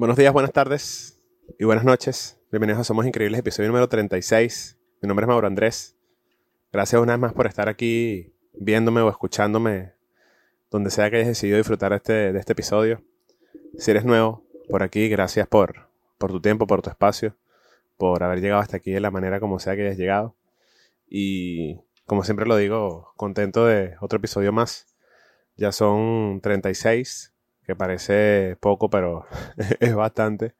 Buenos días, buenas tardes y buenas noches. Bienvenidos a Somos Increíbles, episodio número 36. Mi nombre es Mauro Andrés. Gracias una vez más por estar aquí viéndome o escuchándome donde sea que hayas decidido disfrutar este, de este episodio. Si eres nuevo por aquí, gracias por, por tu tiempo, por tu espacio, por haber llegado hasta aquí de la manera como sea que hayas llegado. Y como siempre lo digo, contento de otro episodio más. Ya son 36 que parece poco, pero es bastante.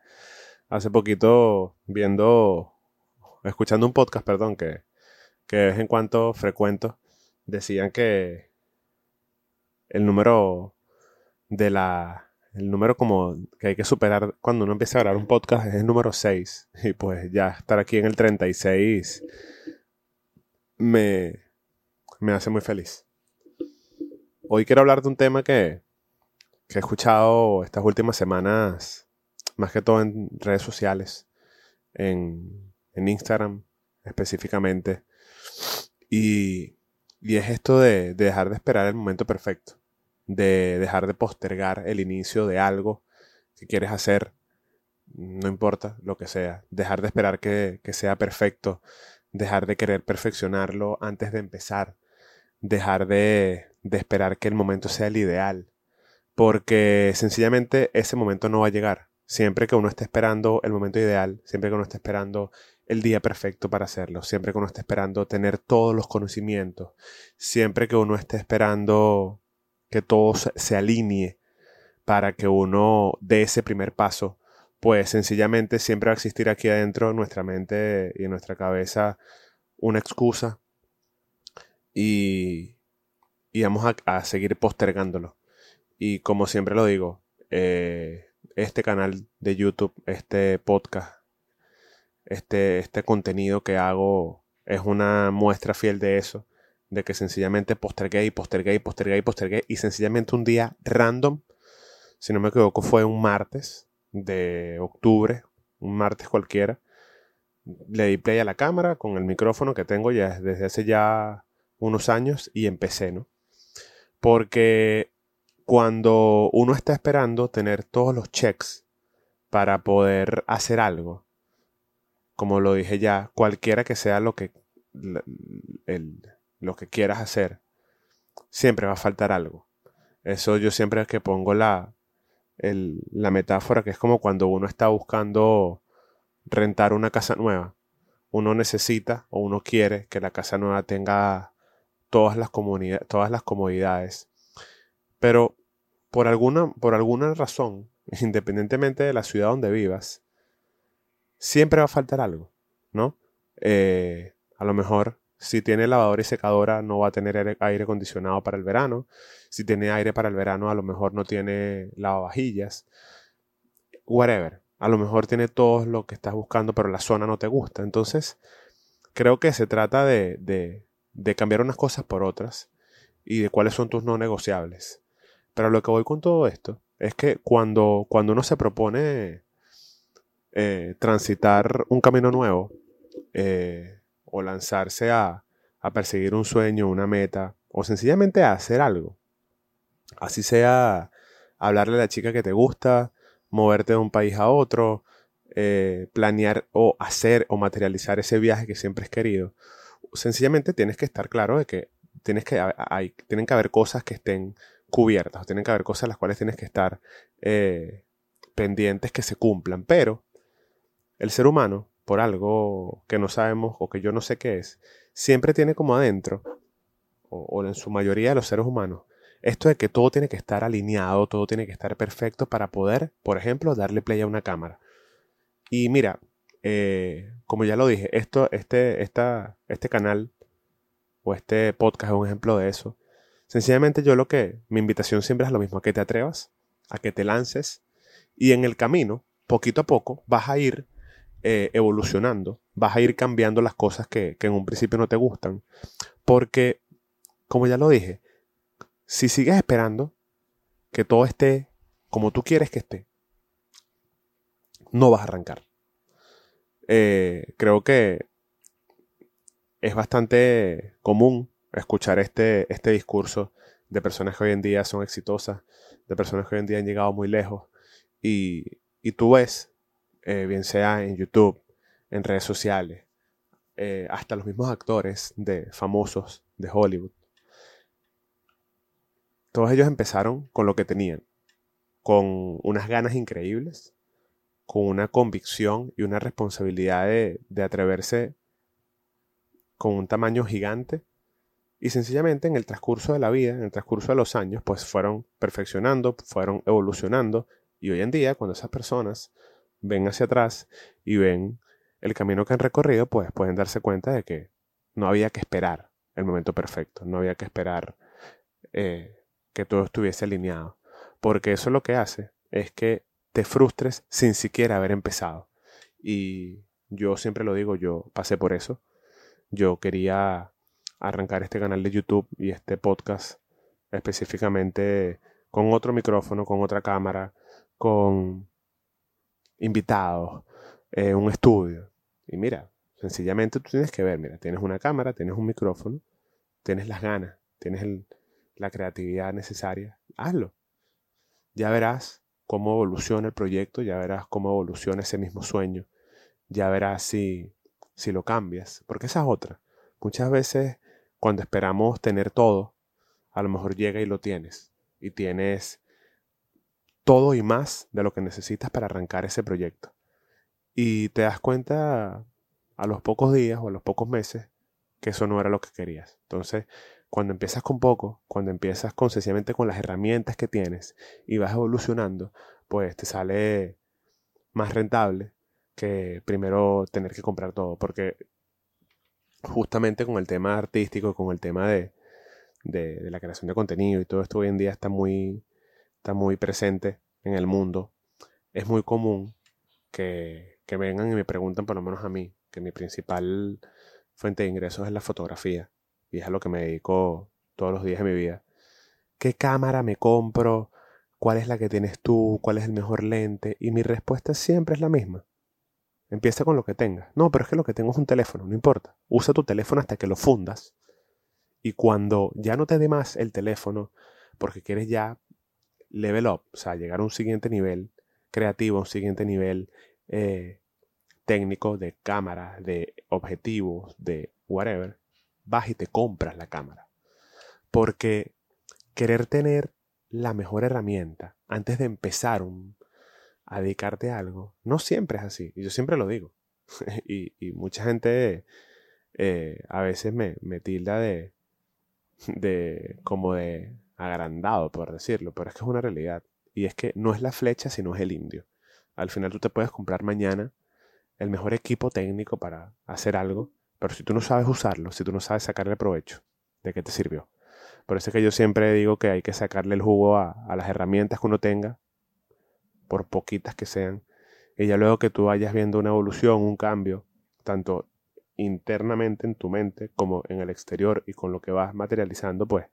Hace poquito viendo, escuchando un podcast, perdón, que, que en cuando frecuento, decían que el número de la, el número como que hay que superar cuando uno empieza a grabar un podcast es el número 6. Y pues ya estar aquí en el 36 me, me hace muy feliz. Hoy quiero hablar de un tema que, que he escuchado estas últimas semanas, más que todo en redes sociales, en, Instagram específicamente. Y, es esto de, dejar de esperar el momento perfecto, de dejar de postergar el inicio de algo que quieres hacer, no importa lo que sea, dejar de esperar que, sea perfecto, dejar de querer perfeccionarlo antes de empezar, dejar de, de esperar que el momento sea el ideal, porque sencillamente ese momento no va a llegar. Siempre que uno esté esperando el momento ideal, siempre que uno esté esperando el día perfecto para hacerlo, siempre que uno esté esperando tener todos los conocimientos, siempre que uno esté esperando que todo se alinee para que uno dé ese primer paso, pues sencillamente siempre va a existir aquí adentro en nuestra mente y en nuestra cabeza una excusa y, vamos a, a seguir postergándolo. Y como siempre lo digo, eh, este canal de YouTube, este podcast, este, este contenido que hago es una muestra fiel de eso, de que sencillamente postergué y postergué y postergué y postergué y sencillamente un día random, si no me equivoco fue un martes de octubre, un martes cualquiera, le di play a la cámara con el micrófono que tengo ya desde hace ya unos años y empecé, ¿no? Porque cuando uno está esperando tener todos los checks para poder hacer algo, como lo dije ya, cualquiera que sea lo que, lo que quieras hacer, siempre va a faltar algo. Eso yo siempre es que pongo la, la metáfora que es como cuando uno está buscando rentar una casa nueva. Uno necesita o uno quiere que la casa nueva tenga todas las, todas las comodidades. Pero por alguna, por alguna razón, independientemente de la ciudad donde vivas, siempre va a faltar algo, ¿no? Eh, a lo mejor si tiene lavadora y secadora no va a tener aire, acondicionado para el verano. Si tiene aire para el verano a lo mejor no tiene lavavajillas. Whatever. A lo mejor tiene todo lo que estás buscando pero la zona no te gusta. Entonces creo que se trata de, de, de cambiar unas cosas por otras y de cuáles son tus no negociables. Pero lo que voy con todo esto es que cuando, cuando uno se propone eh, transitar un camino nuevo eh, o lanzarse a, perseguir un sueño, una meta, o sencillamente a hacer algo, así sea hablarle a la chica que te gusta, moverte de un país a otro, eh, planear o hacer o materializar ese viaje que siempre has querido, sencillamente tienes que estar claro de que, tienes que hay, tienen que haber cosas que estén cubiertas, tienen que haber cosas las cuales tienes que estar eh, pendientes que se cumplan, pero el ser humano, por algo que no sabemos o que yo no sé qué es, siempre tiene como adentro, o, en su mayoría de los seres humanos, esto de que todo tiene que estar alineado, todo tiene que estar perfecto para poder, por ejemplo, darle play a una cámara. Y mira, eh, como ya lo dije, esto, este, esta, este canal o este podcast es un ejemplo de eso. Sencillamente yo lo que, mi invitación siempre es lo mismo, a que te atrevas, a que te lances y en el camino, poquito a poco, vas a ir eh, evolucionando, vas a ir cambiando las cosas que, que en un principio no te gustan. Porque, como ya lo dije, si sigues esperando que todo esté como tú quieres que esté, no vas a arrancar. Eh, creo que es bastante común escuchar este, este discurso de personas que hoy en día son exitosas, de personas que hoy en día han llegado muy lejos. Y, y tú ves, eh, bien sea en YouTube, en redes sociales, eh, hasta los mismos actores de famosos de Hollywood, todos ellos empezaron con lo que tenían, con unas ganas increíbles, con una convicción y una responsabilidad de, de atreverse con un tamaño gigante y sencillamente en el transcurso de la vida, en el transcurso de los años, pues fueron perfeccionando, fueron evolucionando. Y hoy en día, cuando esas personas ven hacia atrás y ven el camino que han recorrido, pues pueden darse cuenta de que no había que esperar el momento perfecto, no había que esperar eh, que todo estuviese alineado. Porque eso lo que hace es que te frustres sin siquiera haber empezado. Y yo siempre lo digo, yo pasé por eso. Yo quería arrancar este canal de YouTube y este podcast específicamente con otro micrófono, con otra cámara, con invitados, eh, un estudio. Y mira, sencillamente tú tienes que ver, mira, tienes una cámara, tienes un micrófono, tienes las ganas, tienes la creatividad necesaria, hazlo. Ya verás cómo evoluciona el proyecto, ya verás cómo evoluciona ese mismo sueño, ya verás si, si lo cambias, porque esa es otra. Muchas veces cuando esperamos tener todo, a lo mejor llega y lo tienes. Y tienes todo y más de lo que necesitas para arrancar ese proyecto. Y te das cuenta a los pocos días o a los pocos meses que eso no era lo que querías. Entonces, cuando empiezas con poco, cuando empiezas con sencillamente con las herramientas que tienes y vas evolucionando, pues te sale más rentable que primero tener que comprar todo. Porque justamente con el tema artístico, con el tema de, de, la creación de contenido y todo esto hoy en día está muy, está muy presente en el mundo, es muy común que, que vengan y me preguntan, por lo menos a mí, que mi principal fuente de ingresos es la fotografía y es a lo que me dedico todos los días de mi vida. ¿Qué cámara me compro? ¿Cuál es la que tienes tú? ¿Cuál es el mejor lente? Y mi respuesta siempre es la misma. Empieza con lo que tengas. No, pero es que lo que tengo es un teléfono, no importa. Usa tu teléfono hasta que lo fundas. Y cuando ya no te dé más el teléfono, porque quieres ya level up, o sea, llegar a un siguiente nivel creativo, a un siguiente nivel eh, técnico de cámara, de objetivos, de whatever, vas y te compras la cámara. Porque querer tener la mejor herramienta antes de empezar un, a a algo, no siempre es así. Y yo siempre lo digo. y, mucha gente eh, a veces me, me tilda de, de como de agrandado, por decirlo, pero es que es una realidad. Y es que no es la flecha, sino es el indio. Al final tú te puedes comprar mañana el mejor equipo técnico para hacer algo, pero si tú no sabes usarlo, si tú no sabes sacarle provecho, ¿de qué te sirvió? Por eso es que yo siempre digo que hay que sacarle el jugo a, a las herramientas que uno tenga por poquitas que sean, y ya luego que tú vayas viendo una evolución, un cambio, tanto internamente en tu mente como en el exterior y con lo que vas materializando, pues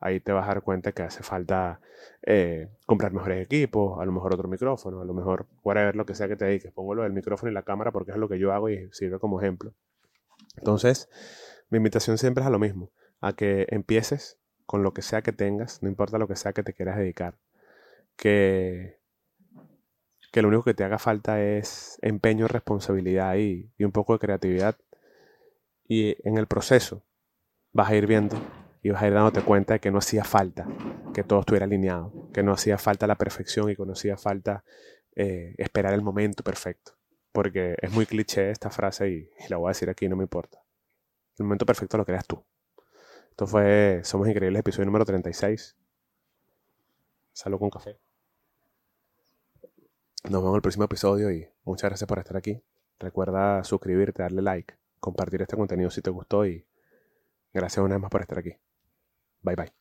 ahí te vas a dar cuenta que hace falta eh, comprar mejores equipos, a lo mejor otro micrófono, a lo mejor ver lo que sea que te dediques. Pongo lo del micrófono y la cámara porque es lo que yo hago y sirve como ejemplo. Entonces, mi invitación siempre es a lo mismo, a que empieces con lo que sea que tengas, no importa lo que sea que te quieras dedicar. Que que lo único que te haga falta es empeño, responsabilidad y, un poco de creatividad. Y en el proceso vas a ir viendo y vas a ir dándote cuenta de que no hacía falta que todo estuviera alineado, que no hacía falta la perfección y que no hacía falta eh, esperar el momento perfecto. Porque es muy cliché esta frase y, y, la voy a decir aquí, no me importa. El momento perfecto lo creas tú. Esto fue Somos Increíbles, episodio número 36. Salud con café. Nos vemos en el próximo episodio y muchas gracias por estar aquí. Recuerda suscribirte, darle like, compartir este contenido si te gustó y gracias una vez más por estar aquí. Bye bye.